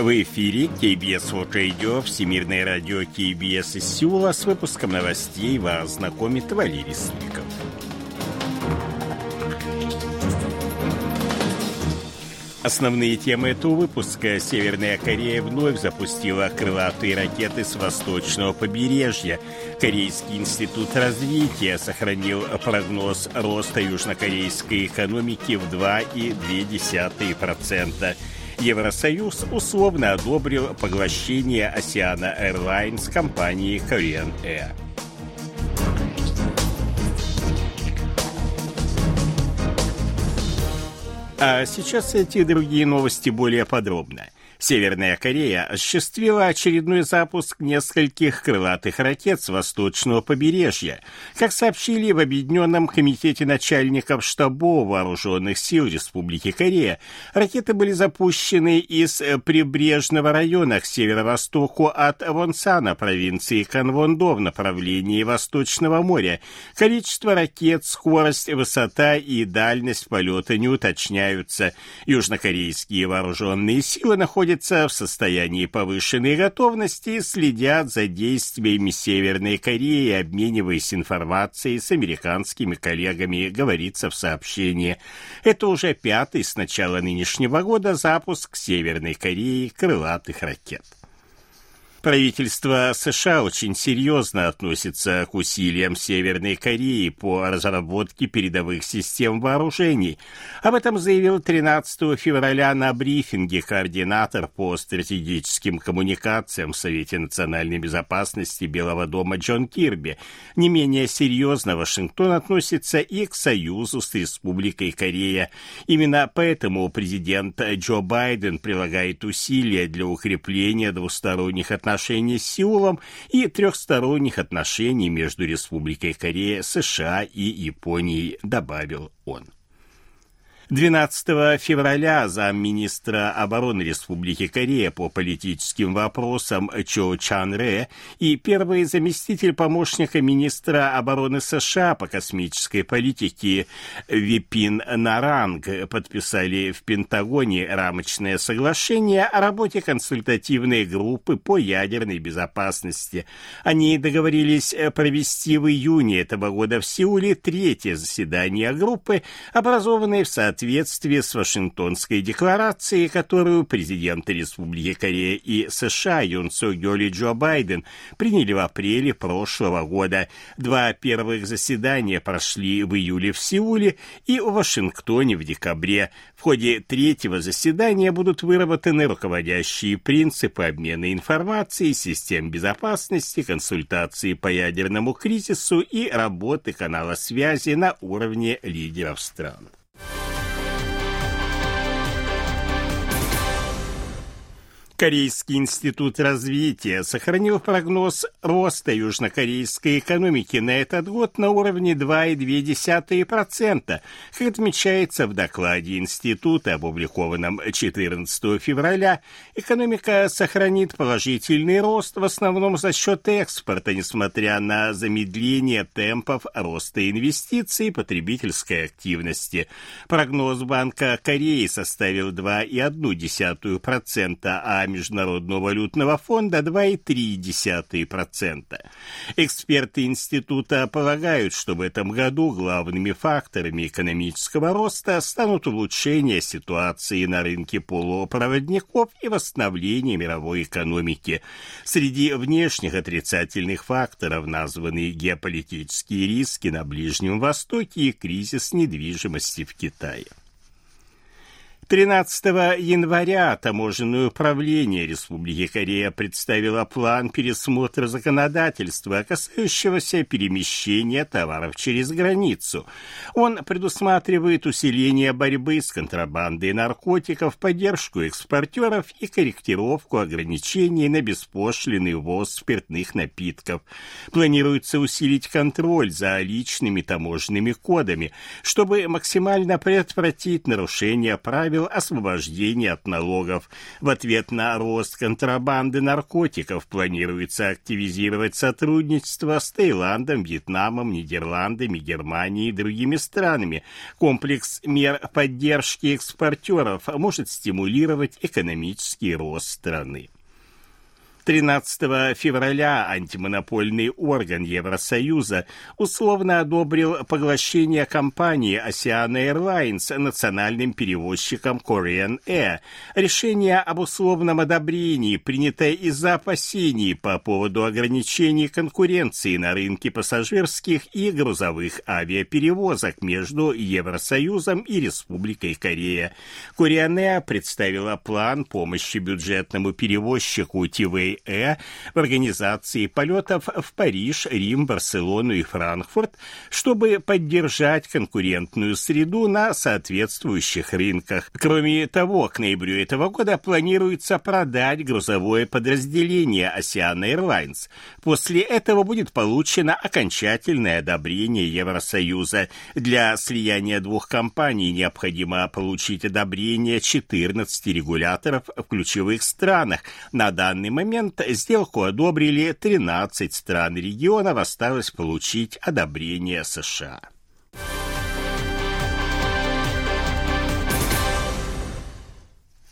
В эфире KBS World Radio, Всемирное радио KBS из Сеула. С выпуском новостей вас знакомит Валерий Смиков. Основные темы этого выпуска. Северная Корея вновь запустила крылатые ракеты с восточного побережья. Корейский институт развития сохранил прогноз роста южнокорейской экономики в 2,2%. Евросоюз условно одобрил поглощение Oceana Airlines компании Korean Air. А сейчас эти другие новости более подробно – Северная Корея осуществила очередной запуск нескольких крылатых ракет с восточного побережья. Как сообщили в Объединенном комитете начальников штабов вооруженных сил Республики Корея, ракеты были запущены из прибрежного района к северо-востоку от Вонсана, провинции Канвондо в направлении Восточного моря. Количество ракет, скорость, высота и дальность полета не уточняются. Южнокорейские вооруженные силы находятся находятся в состоянии повышенной готовности и следят за действиями Северной Кореи, обмениваясь информацией с американскими коллегами, говорится в сообщении. Это уже пятый с начала нынешнего года запуск Северной Кореи крылатых ракет. Правительство США очень серьезно относится к усилиям Северной Кореи по разработке передовых систем вооружений. Об этом заявил 13 февраля на брифинге координатор по стратегическим коммуникациям в Совете национальной безопасности Белого дома Джон Кирби. Не менее серьезно Вашингтон относится и к союзу с Республикой Корея. Именно поэтому президент Джо Байден прилагает усилия для укрепления двусторонних отношений отношений с Сеулом и трехсторонних отношений между Республикой Корея, США и Японией, добавил он. 12 февраля замминистра обороны Республики Корея по политическим вопросам Чо Чан Ре и первый заместитель помощника министра обороны США по космической политике Випин Наранг подписали в Пентагоне рамочное соглашение о работе консультативной группы по ядерной безопасности. Они договорились провести в июне этого года в Сеуле третье заседание группы, образованной в соответствии соответствии с Вашингтонской декларацией, которую президенты Республики Корея и США Юн Сок Гёль и Джо Байден приняли в апреле прошлого года. Два первых заседания прошли в июле в Сеуле и в Вашингтоне в декабре. В ходе третьего заседания будут выработаны руководящие принципы обмена информацией, систем безопасности, консультации по ядерному кризису и работы канала связи на уровне лидеров стран. Корейский институт развития сохранил прогноз роста южнокорейской экономики на этот год на уровне 2,2%, как отмечается в докладе института, опубликованном 14 февраля. Экономика сохранит положительный рост в основном за счет экспорта, несмотря на замедление темпов роста инвестиций и потребительской активности. Прогноз Банка Кореи составил 2,1%, а Международного валютного фонда 2,3%. Эксперты института полагают, что в этом году главными факторами экономического роста станут улучшение ситуации на рынке полупроводников и восстановление мировой экономики. Среди внешних отрицательных факторов названы геополитические риски на Ближнем Востоке и кризис недвижимости в Китае. 13 января таможенное управление Республики Корея представило план пересмотра законодательства, касающегося перемещения товаров через границу. Он предусматривает усиление борьбы с контрабандой наркотиков, поддержку экспортеров и корректировку ограничений на беспошлиный ввоз спиртных напитков. Планируется усилить контроль за личными таможенными кодами, чтобы максимально предотвратить нарушение правил представил освобождение от налогов. В ответ на рост контрабанды наркотиков планируется активизировать сотрудничество с Таиландом, Вьетнамом, Нидерландами, Германией и другими странами. Комплекс мер поддержки экспортеров может стимулировать экономический рост страны. 13 февраля антимонопольный орган Евросоюза условно одобрил поглощение компании Oceana Airlines национальным перевозчиком Korean Air. Решение об условном одобрении принято из-за опасений по поводу ограничений конкуренции на рынке пассажирских и грузовых авиаперевозок между Евросоюзом и Республикой Корея. Korean Air представила план помощи бюджетному перевозчику Тивей ЕЭ в организации полетов в Париж, Рим, Барселону и Франкфурт, чтобы поддержать конкурентную среду на соответствующих рынках. Кроме того, к ноябрю этого года планируется продать грузовое подразделение Oceana Airlines. После этого будет получено окончательное одобрение Евросоюза. Для слияния двух компаний необходимо получить одобрение 14 регуляторов в ключевых странах. На данный момент момент сделку одобрили 13 стран регионов, осталось получить одобрение США.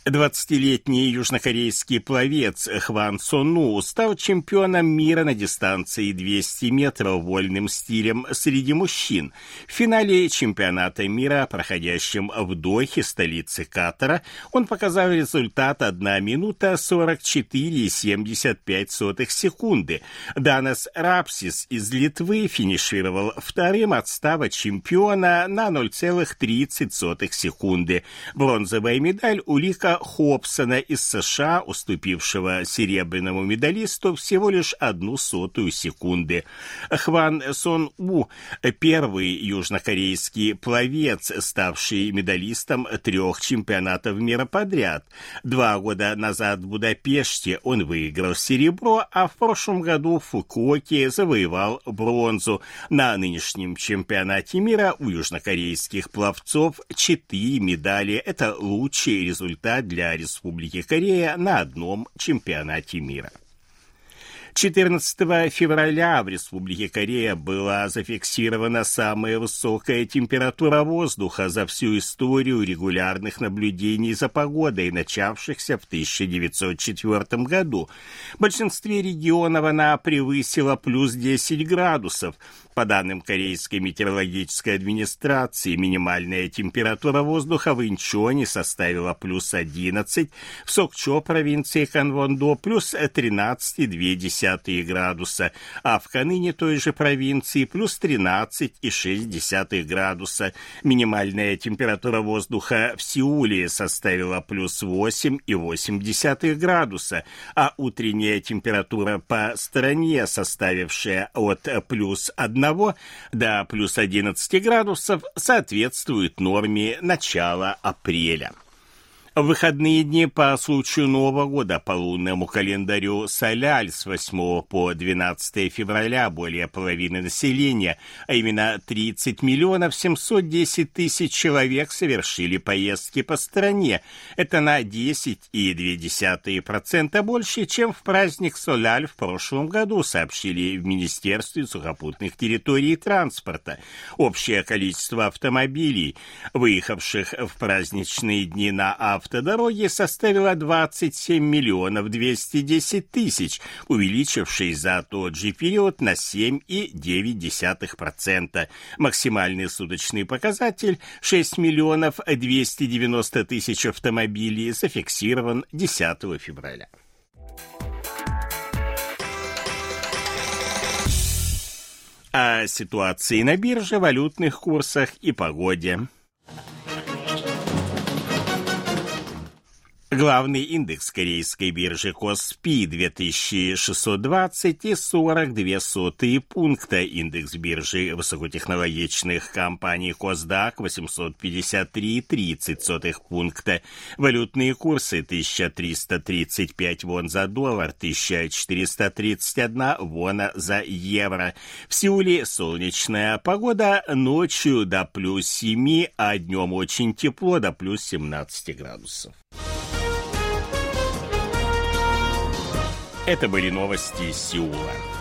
20-летний южнокорейский пловец Хван Сону стал чемпионом мира на дистанции 200 метров вольным стилем среди мужчин. В финале чемпионата мира, проходящем в Дохе, столице Катара, он показал результат 1 минута 44,75 секунды. Данас Рапсис из Литвы финишировал вторым, отстав от чемпиона на 0,30 секунды. Бронзовая медаль у Лика Хобсона из США, уступившего серебряному медалисту всего лишь одну сотую секунды. Хван Сон У, первый южнокорейский пловец, ставший медалистом трех чемпионатов мира подряд. Два года назад в Будапеште он выиграл серебро, а в прошлом году в Фукуоке завоевал бронзу. На нынешнем чемпионате мира у южнокорейских пловцов четыре медали. Это лучший результат для Республики Корея на одном чемпионате мира. 14 февраля в Республике Корея была зафиксирована самая высокая температура воздуха за всю историю регулярных наблюдений за погодой, начавшихся в 1904 году. В большинстве регионов она превысила плюс 10 градусов. По данным Корейской метеорологической администрации, минимальная температура воздуха в Инчоне составила плюс 11, в Сокчо провинции Канвондо плюс 13,2 градуса, а в Каныне той же провинции плюс 13,6 градуса. Минимальная температура воздуха в Сеуле составила плюс 8,8 градуса, а утренняя температура по стране, составившая от плюс 1 до плюс 11 градусов соответствует норме начала апреля. В выходные дни по случаю Нового года по лунному календарю Соляль с 8 по 12 февраля более половины населения, а именно 30 миллионов 710 тысяч человек совершили поездки по стране. Это на 10,2% больше, чем в праздник Соляль в прошлом году, сообщили в Министерстве сухопутных территорий и транспорта. Общее количество автомобилей, выехавших в праздничные дни на авто автодороги составила 27 миллионов 210 тысяч, увеличившись за тот же период на 7,9%. Максимальный суточный показатель 6 миллионов 290 тысяч автомобилей зафиксирован 10 февраля. О ситуации на бирже, валютных курсах и погоде. Главный индекс корейской биржи Коспи 2620 и 42 сотые пункта. Индекс биржи высокотехнологичных компаний Косдак 853,30 сотых пункта. Валютные курсы 1335 вон за доллар, 1431 вона за евро. В Сеуле солнечная погода, ночью до плюс 7, а днем очень тепло до плюс 17 градусов. Это были новости Сеула.